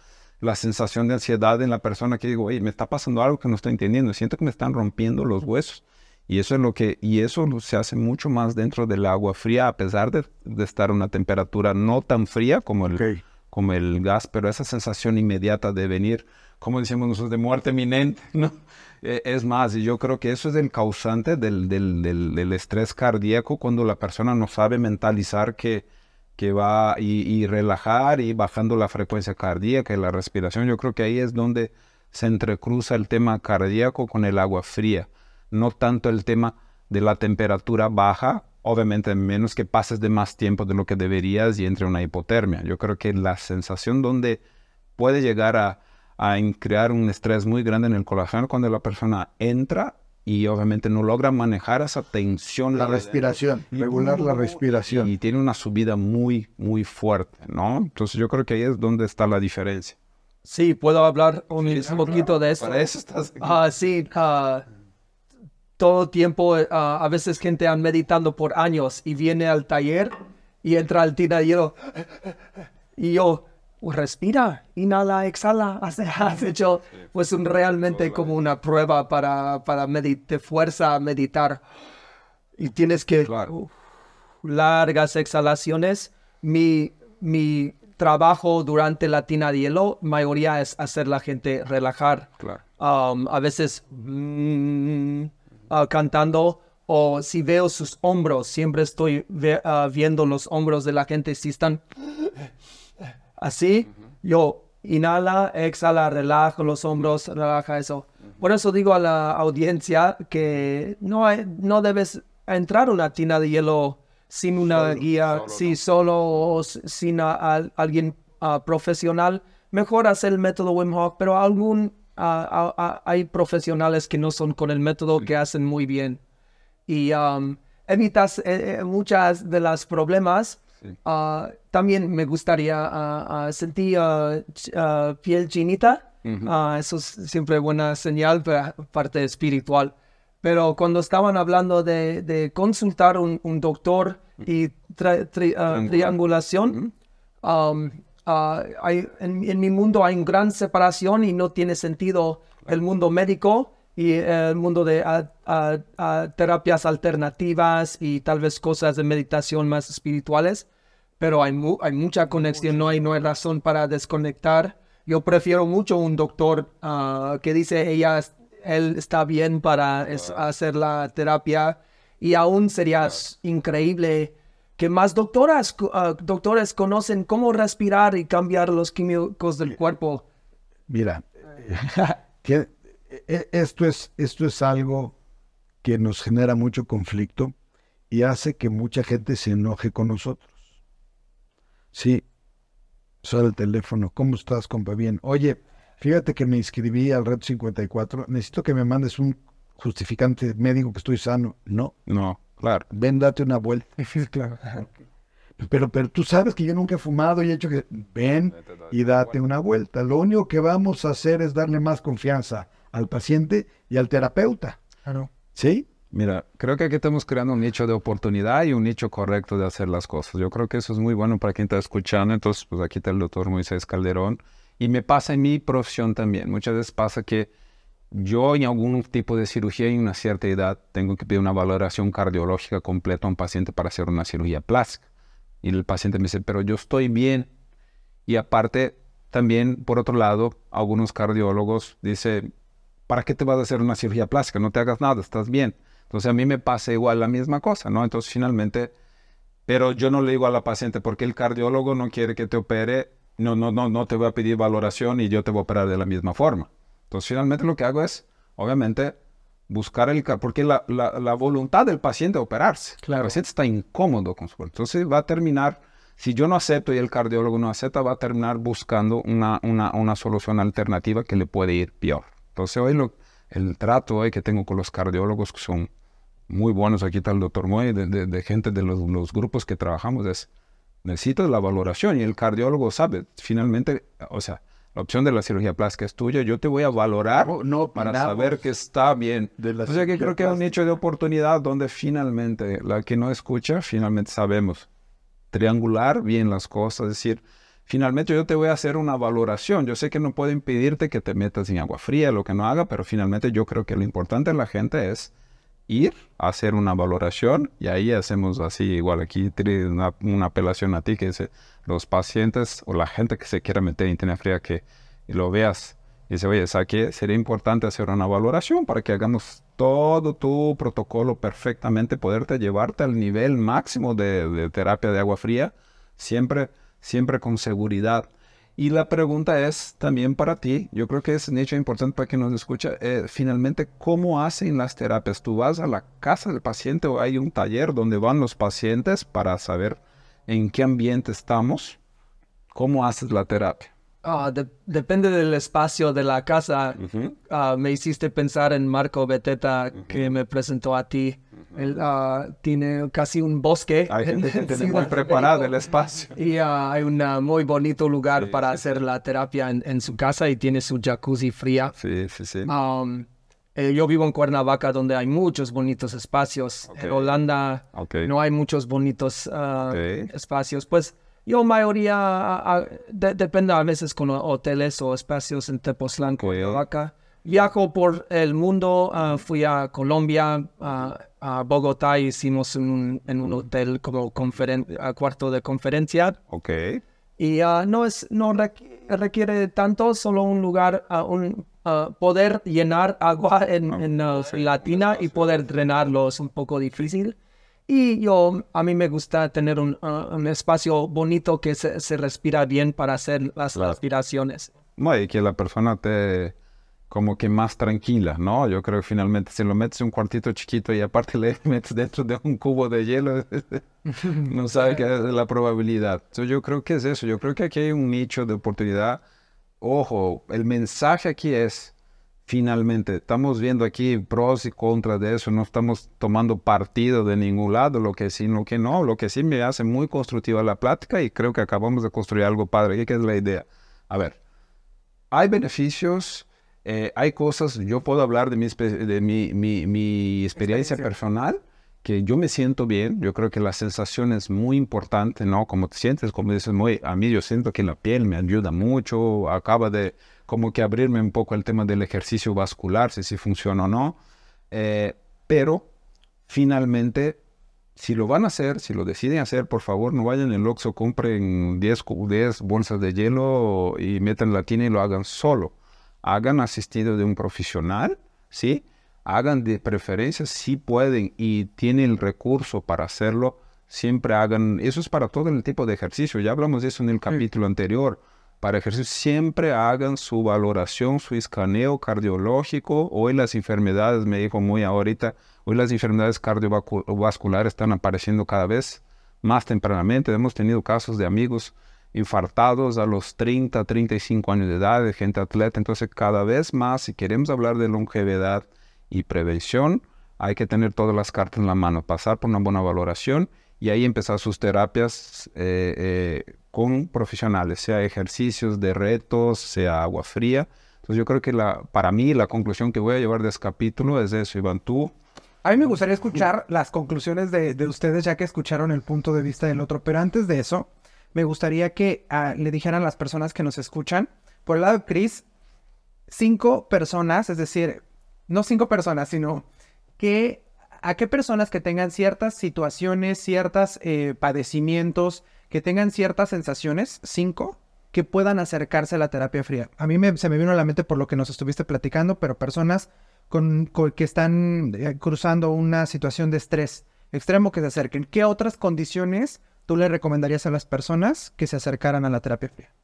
la sensación de ansiedad en la persona que digo, oye, me está pasando algo que no estoy entendiendo, siento que me están rompiendo los huesos. Y eso es lo que, y eso se hace mucho más dentro del agua fría, a pesar de, estar a una temperatura no tan fría como el, como el gas, pero esa sensación inmediata de venir, como decimos nosotros, de muerte eminente, ¿no? E, es más, y yo creo que eso es el causante del, del, del, estrés cardíaco cuando la persona no sabe mentalizar que, que va y, relajar y bajando la frecuencia cardíaca y la respiración. Yo creo que ahí es donde se entrecruza el tema cardíaco con el agua fría no tanto el tema de la temperatura baja, obviamente menos que pases de más tiempo de lo que deberías y entre una hipotermia. Yo creo que la sensación donde puede llegar a, crear un estrés muy grande en el corazón cuando la persona entra y obviamente no logra manejar esa tensión. La respiración, regular la respiración. Y, tiene una subida muy, muy fuerte, ¿no? Entonces yo creo que ahí es donde está la diferencia. Sí, puedo hablar un, poquito de eso. Para eso estás Ah, sí, uh, todo tiempo, eh, a veces gente han meditando por años y viene al taller y entra al yo, y yo respira, inhala, exhala, hace, hace hecho pues un, realmente como una prueba para, para de fuerza a meditar. Y tienes que largas exhalaciones. Mi, mi trabajo durante la tina de hielo, mayoría es hacer la gente relajar. Um, a veces... Mm, Ah, cantando o si veo sus hombros, siempre estoy ah, viendo los hombros de la gente, si están así, yo inhala, exhala, relajo los hombros, relaja eso. Por eso digo a la audiencia que no, hay, no debes entrar una tina de hielo sin una guía, si solo o sin alguien ah, profesional. Mejor hacer el método Wim Hof, pero algún hay profesionales que no son con el método que hacen muy bien. Y um, evitas eh, eh, muchas de las problemas. Ah, también me gustaría uh, sentir piel chinita. eso es siempre buena señal, parte espiritual. Pero cuando estaban hablando de, consultar un, un doctor y triangulación, Ah, hay, en, mi mundo hay una gran separación y no tiene sentido el mundo médico y el mundo de terapias alternativas y tal vez cosas de meditación más espirituales, pero hay, hay mucha conexión, no hay, no hay razón para desconectar. Yo prefiero mucho un doctor ah, que dice ella, él está bien para hacer la terapia y aún sería increíble que más doctoras, ah, doctores conocen cómo respirar y cambiar los químicos del cuerpo. Mira, esto, es, esto es algo que nos genera mucho conflicto y hace que mucha gente se enoje con nosotros. Sí, suena el teléfono. ¿Cómo estás, compa? Bien. Oye, fíjate que me inscribí al Red 54. Necesito que me mandes un justificante médico que estoy sano. No. No. Claro. Ven, date una vuelta. claro. Pero, pero tú sabes que yo nunca he fumado y he hecho que... Ven y date una vuelta. Lo único que vamos a hacer es darle más confianza al paciente y al terapeuta. Claro. ¿Sí? Mira, creo que aquí estamos creando un nicho de oportunidad y un nicho correcto de hacer las cosas. Yo creo que eso es muy bueno para quien está escuchando. Entonces, pues aquí está el doctor Moisés Calderón. Y me pasa en mi profesión también. Muchas veces pasa que yo en algún tipo de cirugía en una cierta edad tengo que pedir una valoración cardiológica completa a un paciente para hacer una cirugía plástica. Y el paciente me dice, pero yo estoy bien. Y aparte, también, por otro lado, algunos cardiólogos dicen, ¿para qué te vas a hacer una cirugía plástica? No te hagas nada, estás bien. Entonces a mí me pasa igual la misma cosa, ¿no? Entonces finalmente, pero yo no le digo a la paciente, porque el cardiólogo no quiere que te opere, no, no, no, no te voy a pedir valoración y yo te voy a operar de la misma forma. Entonces, finalmente lo que hago es, obviamente, buscar el... Porque la, la, voluntad del paciente es operarse. Claro. El paciente está incómodo con su cuerpo. Entonces, va a terminar, si yo no acepto y el cardiólogo no acepta, va a terminar buscando una, una, una solución alternativa que le puede ir peor. Entonces, hoy lo, el trato hoy que tengo con los cardiólogos, que son muy buenos, aquí está el doctor Moy, de, de, gente de los, los, grupos que trabajamos, es, necesito la valoración y el cardiólogo sabe, finalmente, o sea, la opción de la cirugía plástica es tuya, yo te voy a valorar No, no para saber que está bien. de o sea que creo que es un nicho de oportunidad donde finalmente, la que no escucha, finalmente sabemos triangular bien las cosas, es decir, finalmente yo te voy a hacer una valoración. Yo sé que no puedo impedirte que te metas en agua fría, lo que no haga, pero finalmente yo creo que lo importante en la gente es ir a hacer una valoración y ahí hacemos así, igual aquí una, una apelación a ti, que eh, los pacientes o la gente que se quiera meter en internet fría, que lo veas y dice, oye, ¿sabes qué? Sería importante hacer una valoración para que hagamos todo tu protocolo perfectamente, poderte llevarte al nivel máximo de, de terapia de agua fría, siempre, siempre con seguridad. Y la pregunta es también para ti, yo creo que es un hecho importante para quien nos escucha, eh, finalmente, ¿cómo hacen las terapias? ¿Tú vas a la casa del paciente o hay un taller donde van los pacientes para saber en qué ambiente estamos? ¿Cómo haces la terapia? Ah, de- depende del espacio de la casa. Ah, me hiciste pensar en Marco Beteta que me presentó a ti. Él ah, tiene casi un bosque. Hay gente que en tiene muy Ciudad preparado el espacio. Y ah, hay un ah, muy bonito lugar para hacer la terapia en, en su casa y tiene su jacuzzi fría. Sí, sí, sí. Um, eh, yo vivo en Cuernavaca donde hay muchos bonitos espacios. En Ok. Holanda Ok. no hay muchos bonitos ah, Ok. espacios. Pues yo mayoría, de- depende a veces con ho- hoteles o espacios en Tepoztlán. Cuernavaca. Viajo por el mundo, ah, fui a Colombia, ah, a Bogotá, hicimos en un, en un hotel como conferen- cuarto de conferencia. Ok. Y ah, no es no requ- requiere tanto, solo un lugar, ah, un ah, poder llenar agua en, en, ah, la tina y poder drenarlo es un poco difícil. Y yo, a mí me gusta tener un, un espacio bonito que se, se respira bien para hacer las Claro. respiraciones. No, y que la persona te como que más tranquila, ¿no? Yo creo que finalmente si lo metes en un cuartito chiquito y aparte le metes dentro de un cubo de hielo, no sabe qué es la probabilidad. Entonces yo creo que es eso, yo creo que aquí hay un nicho de oportunidad. Ojo, el mensaje aquí es, finalmente, estamos viendo aquí pros y contras de eso, no estamos tomando partido de ningún lado, lo que sí, lo que no, lo que sí me hace muy constructiva la plática y creo que acabamos de construir algo padre. ¿Qué es la idea? A ver, hay beneficios, eh, hay cosas, yo puedo hablar de mi, de mi, mi- mi experiencia personal, que yo me siento bien, yo creo que la sensación es muy importante, ¿no? Como te sientes, como dices, muy, a mí yo siento que la piel me ayuda mucho, acaba de como que abrirme un poco el tema del ejercicio vascular, si, si funciona o no, Eh, pero finalmente si lo van a hacer, si lo deciden hacer, por favor, no vayan en el Oxxo, compren 10, cu- 10 bolsas de hielo y metan la tina y lo hagan solo. Hagan asistido de un profesional, ¿sí? Hagan de preferencia si pueden y tienen el recurso para hacerlo, siempre hagan, eso es para todo el tipo de ejercicio, ya hablamos de eso en el capítulo anterior. Para ejercicio siempre hagan su valoración, su escaneo cardiológico. Hoy las enfermedades, me dijo muy ahorita, hoy las enfermedades cardiovasculares están apareciendo cada vez más tempranamente. Hemos tenido casos de amigos infartados a los 30, 35 años de edad, de gente atleta. Entonces cada vez más, si queremos hablar de longevidad y prevención, hay que tener todas las cartas en la mano, pasar por una buena valoración y ahí empezar sus terapias eh, eh, con profesionales, sea ejercicios de retos, sea agua fría. Entonces yo creo que la, para mí la conclusión que voy a llevar de este capítulo es eso, Iván, tú. A mí me gustaría escuchar las conclusiones de, de ustedes ya que escucharon el punto de vista del otro, pero antes de eso, me gustaría que ah, le dijeran a las personas que nos escuchan, por el lado de Chris, cinco personas, es decir, no cinco personas, sino que a qué personas que tengan ciertas situaciones, ciertos padecimientos, que tengan ciertas sensaciones, cinco, que puedan acercarse a la terapia fría. A mí me- se me vino a la mente por lo que nos estuviste platicando, pero personas con- que están eh, cruzando una situación de estrés extremo que se acerquen. ¿Qué otras condiciones tú le recomendarías a las personas que se acercaran a la terapia fría?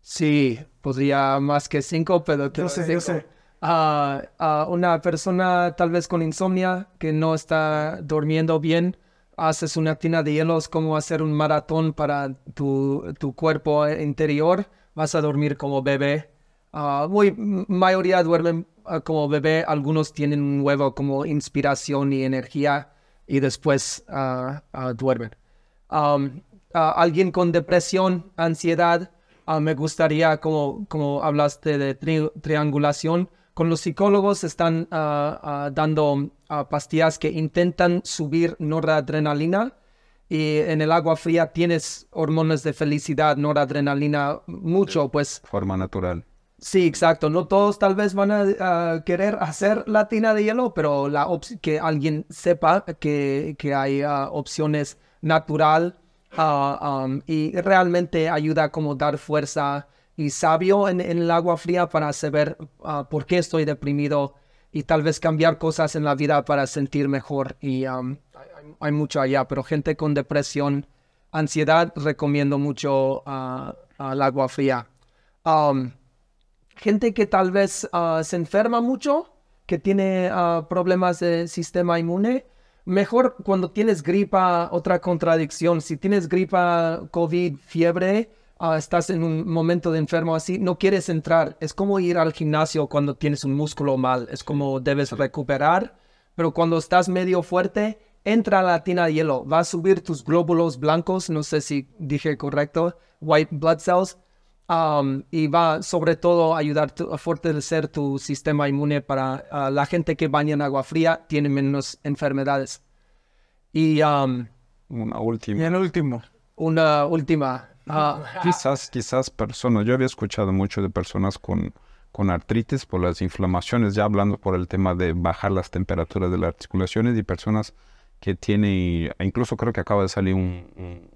Sí, podría más que cinco, pero te Yo lo sé, digo. yo sé. Una persona tal vez con insomnia que no está durmiendo bien, haces una tina de hielos como hacer un maratón para tu, tu cuerpo interior, vas a dormir como bebé. Ah, muy mayoría duermen ah, como bebé, algunos tienen un huevo como inspiración y energía y después ah, duermen. Um, alguien con depresión, ansiedad, ah, me gustaría, como, como hablaste de tri- triangulación, con los psicólogos están ah, ah, dando pastillas que intentan subir noradrenalina y en el agua fría tienes hormonas de felicidad, noradrenalina, mucho, pues Forma natural. Sí, exacto. No todos tal vez van a, querer hacer la tina de hielo, pero la que alguien sepa que, que hay opciones natural ah, um, y realmente ayuda como dar fuerza y sabio en, el agua fría para saber ah, por qué estoy deprimido y tal vez cambiar cosas en la vida para sentir mejor. Y um, hay, mucho allá, pero gente con depresión, ansiedad, recomiendo mucho ah, ah, el agua fría. Um, gente que tal vez se enferma mucho, que tiene problemas de sistema inmune, mejor cuando tienes gripa, otra contradicción, si tienes gripa, COVID, fiebre, ah, estás en un momento de enfermo así, no quieres entrar. Es como ir al gimnasio cuando tienes un músculo mal, es como debes recuperar, pero cuando estás medio fuerte, entra a la tina de hielo, va a subir tus glóbulos blancos, no sé si dije correcto, white blood cells, Um, y va sobre todo a ayudar tu- a fortalecer tu sistema inmune para ah, la gente que baña en agua fría tiene menos enfermedades. Y um, Una Y última. el último. una última. ah, Quizás, quizás personas, yo había escuchado mucho de personas con, con artritis por las inflamaciones, ya hablando por el tema de bajar las temperaturas de las articulaciones y personas que tienen, incluso creo que acaba de salir un- un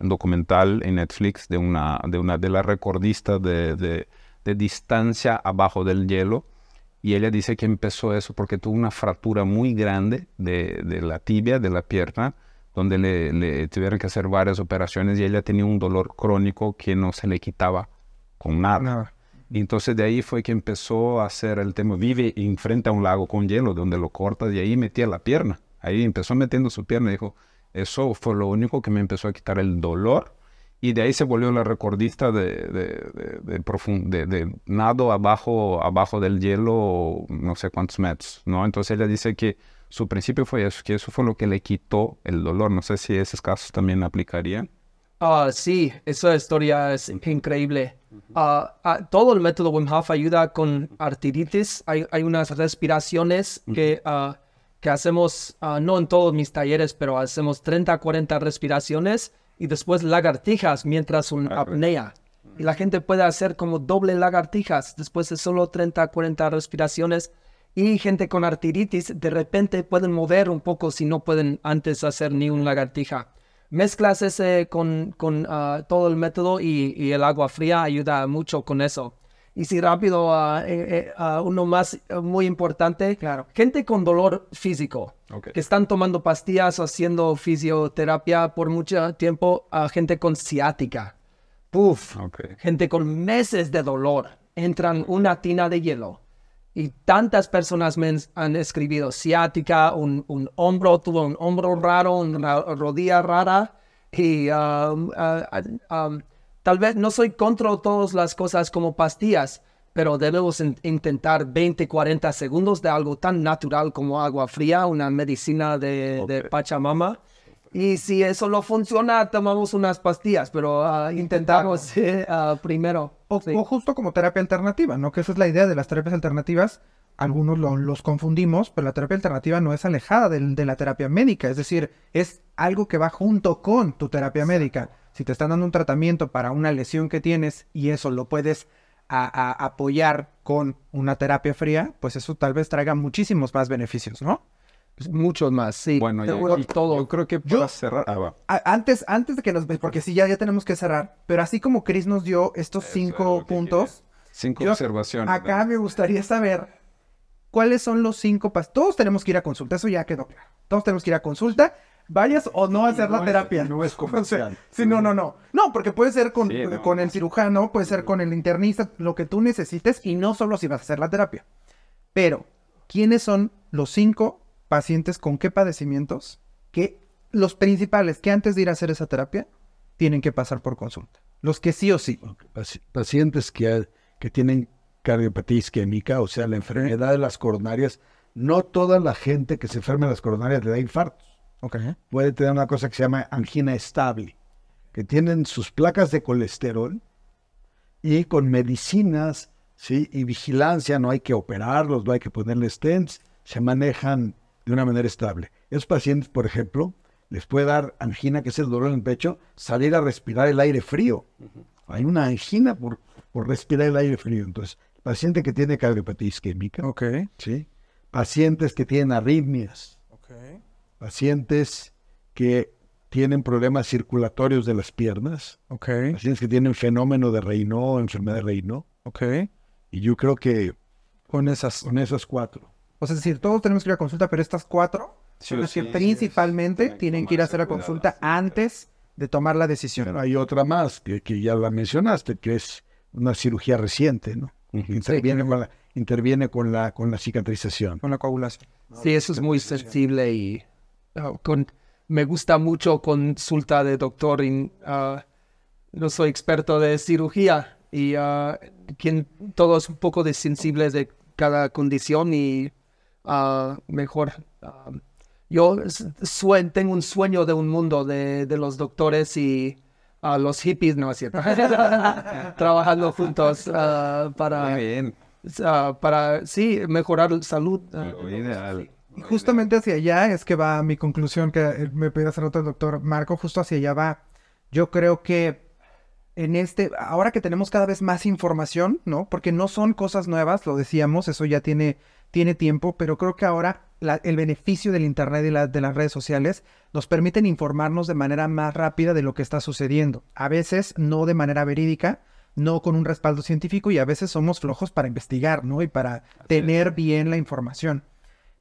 documental en Netflix de una de una de la recordista de, de- de distancia abajo del hielo y ella dice que empezó eso porque tuvo una fractura muy grande de, de la tibia, de la pierna, donde le, le tuvieron que hacer varias operaciones y ella tenía un dolor crónico que no se le quitaba con nada. Nada. Y entonces de ahí fue que empezó a hacer el tema, vive enfrente a un lago con hielo, donde lo cortas y ahí metía la pierna. Ahí empezó metiendo su pierna y dijo, eso fue lo único que me empezó a quitar el dolor. Y de ahí se volvió la recordista de, de, de, de profun- de- de nado abajo, abajo del hielo, no sé cuántos metros, ¿no? Entonces ella dice que su principio fue eso, que eso fue lo que le quitó el dolor. No sé si esos casos también aplicarían. Ah, sí, esa historia es increíble. Ah, ah, todo el método Wim Hof ayuda con artritis. Hay, hay unas respiraciones que, que hacemos, ah, no en todos mis talleres, pero hacemos 30, 40 respiraciones y después lagartijas mientras un Ah, apnea. Y la gente puede hacer como doble lagartijas después de solo 30, 40 respiraciones. Y gente con artritis de repente pueden mover un poco si no pueden antes hacer ni un lagartija. Mezclas ese con, con ah, todo el método y, y el agua fría ayuda mucho con eso. Y si rápido, ah, eh, eh, ah, uno más eh, muy importante, Claro. gente con dolor físico, Ok. que están tomando pastillas o haciendo fisioterapia por mucho tiempo, gente con ciática. Puf, Ok. gente con meses de dolor entran una tina de hielo. Y tantas personas me han- escrito ciática, un, un hombro, tuvo un hombro raro, una rodilla rara. Y um, ah, um, tal vez no soy contra todas las cosas como pastillas, pero debemos in- intentar 20, 40 segundos de algo tan natural como agua fría, una medicina de, de Ok. Pachamama. Y si eso no funciona, tomamos unas pastillas, pero ah, intentamos eh, ah, primero. O, Sí. o justo como terapia alternativa, ¿no? Que esa es la idea de las terapias alternativas. Algunos lo- los confundimos, pero la terapia alternativa no es alejada de, la terapia médica. Es decir, es algo que va junto con tu terapia médica. Si te están dando un tratamiento para una lesión que tienes y eso lo puedes a- a- apoyar con una terapia fría, pues eso tal vez traiga muchísimos más beneficios, ¿no? Pues muchos más, sí. Bueno, y- todo. yo creo que Yo- para cerrar... Ah, va. A- antes, antes de que nos... Porque sí, ya, ya tenemos que cerrar. Pero así como Chris nos dio estos Eso cinco es puntos... Cinco Yo- observaciones. Acá ¿no? me gustaría saber cuáles son los cinco pasos. Todos tenemos que ir a consulta, eso ya quedó claro. Todos tenemos que ir a consulta, vayas o no a hacer la no es- terapia. no es comercial. Sí, no, no, no. No, porque puede ser con, Sí, no. con el cirujano, puede ser con el internista, lo que tú necesites y no solo si vas a hacer la terapia. Pero, ¿quiénes son los cinco pacientes con qué padecimientos que los principales que antes de ir a hacer esa terapia tienen que pasar por consulta? Los que sí o sí. Paci- Pacientes que, que tienen cardiopatía isquémica, o sea, la enfermedad de las coronarias, no toda la gente que se enferma de las coronarias le da infartos. Ok. Puede tener una cosa que se llama angina estable, que tienen sus placas de colesterol y con medicinas, ¿sí? Y vigilancia, no hay que operarlos, no hay que ponerle stents, se manejan de una manera estable. Esos pacientes, por ejemplo, les puede dar angina, que es el dolor en el pecho, salir a respirar el aire frío. Hay una angina por, por respirar el aire frío. Entonces, paciente que tiene cardiopatía isquémica. ¿sí? pacientes que tienen arritmias. Pacientes que tienen problemas circulatorios de las piernas, Ok. pacientes que tienen fenómeno de Raynaud, enfermedad de Raynaud, Ok. y yo creo que Con esas. con esos cuatro. O sea, es decir, todos tenemos que ir a consulta, pero estas cuatro son las que principalmente tienen que ir a hacer la consulta antes de tomar la decisión. Pero hay otra más que, que ya la mencionaste, que es una cirugía reciente, ¿no? Interviene, con la, interviene con la con la cicatrización. Con la coagulación. Sí, eso es muy sensible y ah, con, me gusta mucho consulta de doctor. Y, ah, no soy experto de cirugía y ah, quien, todo es un poco de sensible de cada condición y mejor. yo sue- tengo un sueño de un mundo de, de los doctores y ah, los hippies, no es cierto, trabajando juntos para, Muy bien. ah, para, sí, mejorar la salud. ideal. Justamente hacia allá es que va mi conclusión que eh, me pidió hacer otro el doctor Marco, justo hacia allá va. Yo creo que en este, ahora que tenemos cada vez más información, ¿no? Porque no son cosas nuevas, lo decíamos, eso ya tiene, tiene tiempo, pero creo que ahora la- el beneficio del Internet y la- de las redes sociales nos permiten informarnos de manera más rápida de lo que está sucediendo. A veces no de manera verídica, no con un respaldo científico y a veces somos flojos para investigar, ¿no? Y para tener bien la información.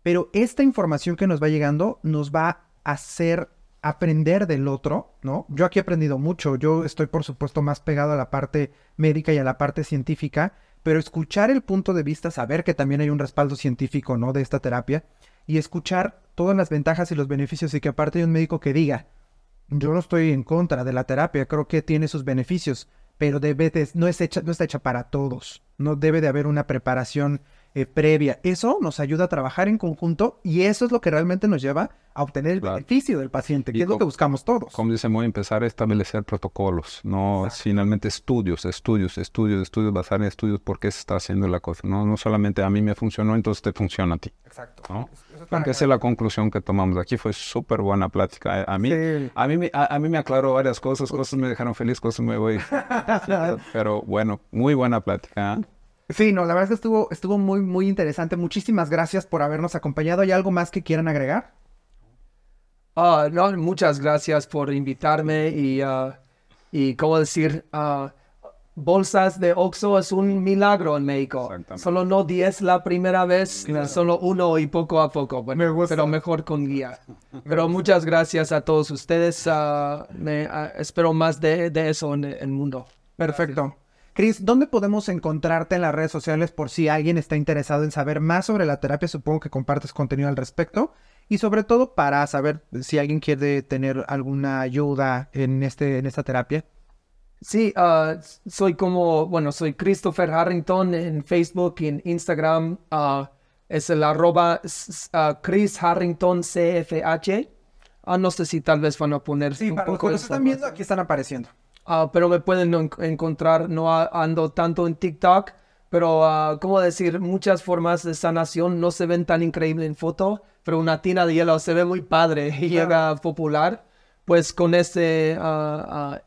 Pero esta información que nos va llegando nos va a hacer aprender del otro, ¿no? Yo aquí he aprendido mucho, yo estoy por supuesto más pegado a la parte médica y a la parte científica, pero escuchar el punto de vista, saber que también hay un respaldo científico, ¿no? De esta terapia y escuchar todas las ventajas y los beneficios y que aparte hay un médico que diga, yo no estoy en contra de la terapia, creo que tiene sus beneficios, pero debe de- no, es hecha, no está hecha para todos, no debe de haber una preparación eh, previa. Eso nos ayuda a trabajar en conjunto y eso es lo que realmente nos lleva a obtener el Claro. beneficio del paciente, que Y es lo que buscamos todos. Como dice Moy, empezar a establecer protocolos, no finalmente estudios, estudios, estudios, estudios, basar en estudios por qué se está haciendo la cosa. No, no solamente a mí me funcionó, entonces te funciona a ti. Exacto. ¿no? Porque esa es la conclusión que tomamos aquí. Fue súper buena plática. A, a mí, Sí. a, mí, a mí me aclaró varias cosas, cosas me dejaron feliz, cosas me voy. Pero bueno, muy buena plática. ¿eh? Sí, no, la verdad es que estuvo, estuvo muy, muy interesante. Muchísimas gracias por habernos acompañado. ¿Hay algo más que quieran agregar? Ah, no, muchas gracias por invitarme y, ah, y ¿cómo decir? Ah, bolsas de Oxxo es un milagro en México. Solo no 10 la primera vez, solo uno y poco a poco. Bueno, Me gusta. Pero mejor con guía. Pero muchas gracias a todos ustedes. me, espero más de, de eso en el mundo. Perfecto. Cris, ¿dónde podemos encontrarte en las redes sociales por si alguien está interesado en saber más sobre la terapia? Supongo que compartes contenido al respecto. Y sobre todo para saber si alguien quiere tener alguna ayuda en, este, en esta terapia. Sí, ah, soy como, bueno, soy Christopher Harrington en Facebook y en Instagram. ah, es el arroba ah, Chris Harrington CFH. No sé si tal vez van a poner Sí, un para los poco que de nos están viendo, aquí están apareciendo. Ah, pero me pueden en- encontrar, no ando tanto en TikTok, pero, ah, ¿cómo decir? Muchas formas de sanación no se ven tan increíble en foto, pero una tina de hielo se ve muy padre y llega popular. Pues con este ah,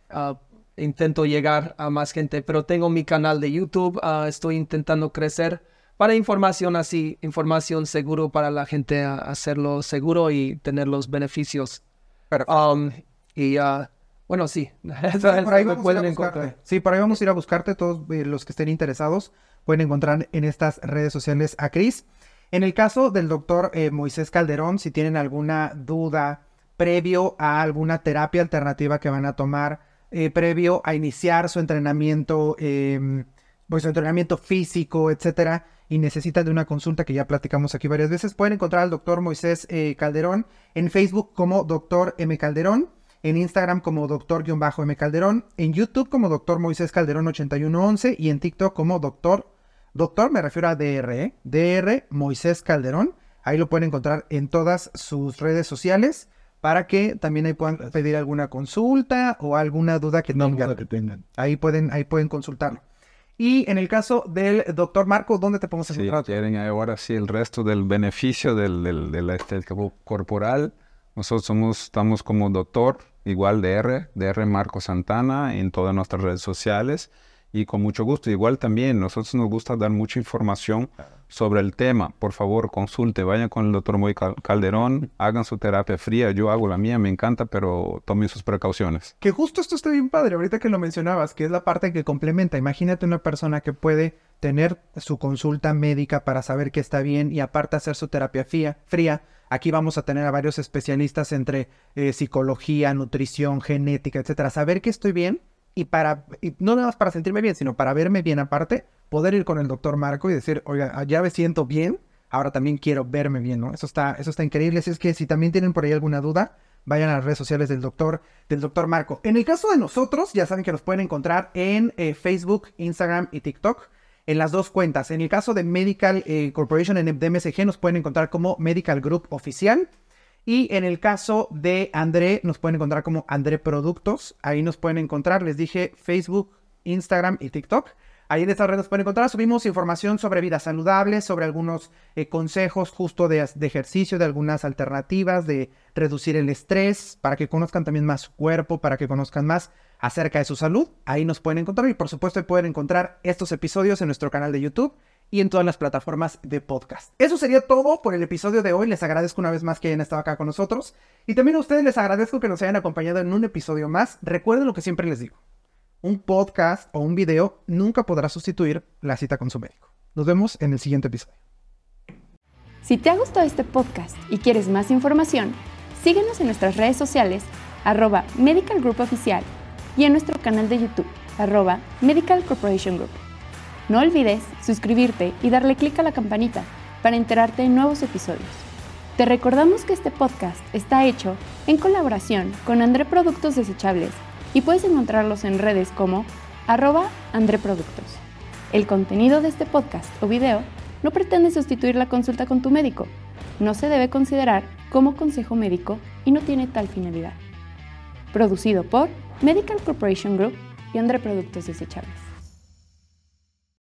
intento llegar a más gente, pero tengo mi canal de YouTube, estoy intentando crecer para información así, información seguro para la gente hacerlo seguro y tener los beneficios. Um, y bueno, sí. Sí, por ahí vamos pueden a encontrar. Sí, por ahí vamos a ir a buscarte. Todos eh, los que estén interesados pueden encontrar en estas redes sociales a Cris. En el caso del doctor eh, Moisés Calderón, si tienen alguna duda previo a alguna terapia alternativa que van a tomar, eh, previo a iniciar su entrenamiento, eh, pues su entrenamiento físico, etcétera, y necesitan de una consulta que ya platicamos aquí varias veces, pueden encontrar al doctor Moisés Calderón en Facebook como doctor M Calderón en Instagram como doctor-m calderón, en YouTube como doctor Moisés Calderón 8111 y en TikTok como doctor, doctor me refiero a DR, ¿eh? DR Moisés Calderón. Ahí lo pueden encontrar en todas sus redes sociales para que también ahí puedan pedir alguna consulta o alguna duda que tengan. que tengan. Ahí pueden, ahí pueden consultarlo. Y en el caso del doctor Marco, ¿dónde te podemos Si encontrar? quieren ahora sí el resto del beneficio del, del, corporal, nosotros somos, estamos como doctor, igual DR, DR Marco Santana, en todas nuestras redes sociales y con mucho gusto. Igual también, nosotros nos gusta dar mucha información sobre el tema. Por favor, consulte, vayan con el doctor Moy Cal- Calderón, hagan su terapia fría. Yo hago la mía, me encanta, pero tomen sus precauciones. Que justo esto está bien padre, ahorita que lo mencionabas, que es la parte que complementa. Imagínate una persona que puede tener su consulta médica para saber que está bien y aparte hacer su terapia fría. Aquí vamos a tener a varios especialistas entre eh, psicología, nutrición, genética, etcétera. Saber que estoy bien y para, y no nada más para sentirme bien, sino para verme bien aparte, poder ir con el doctor Marco y decir, oiga, ya me siento bien, ahora también quiero verme bien, ¿no? Eso está, eso está increíble. Así es que si también tienen por ahí alguna duda, vayan a las redes sociales del doctor, del doctor Marco. En el caso de nosotros, ya saben que nos pueden encontrar en eh, Facebook, Instagram y TikTok. En las dos cuentas. En el caso de Medical eh, Corporation en DMSG nos pueden encontrar como Medical Group Oficial. Y en el caso de André nos pueden encontrar como André Productos. Ahí nos pueden encontrar, les dije, Facebook, Instagram y TikTok. Ahí en estas redes nos pueden encontrar. Subimos información sobre vida saludable, sobre algunos eh, consejos justo de, de ejercicio, de algunas alternativas, de reducir el estrés, para que conozcan también más su cuerpo, para que conozcan más acerca de su salud. Ahí nos pueden encontrar y por supuesto pueden encontrar estos episodios en nuestro canal de YouTube y en todas las plataformas de podcast. Eso sería todo por el episodio de hoy. Les agradezco una vez más que hayan estado acá con nosotros. Y también a ustedes les agradezco que nos hayan acompañado en un episodio más. Recuerden lo que siempre les digo. Un podcast o un video nunca podrá sustituir la cita con su médico. Nos vemos en el siguiente episodio. Si te ha gustado este podcast y quieres más información, síguenos en nuestras redes sociales, arroba Medical y en nuestro canal de YouTube, arroba Medical Corporation Group. No olvides suscribirte y darle clic a la campanita para enterarte de nuevos episodios. Te recordamos que este podcast está hecho en colaboración con André Productos Desechables y puedes encontrarlos en redes como arroba André Productos. El contenido de este podcast o video no pretende sustituir la consulta con tu médico. No se debe considerar como consejo médico y no tiene tal finalidad. Producido por Medical Corporation Group y André Productos Desechables.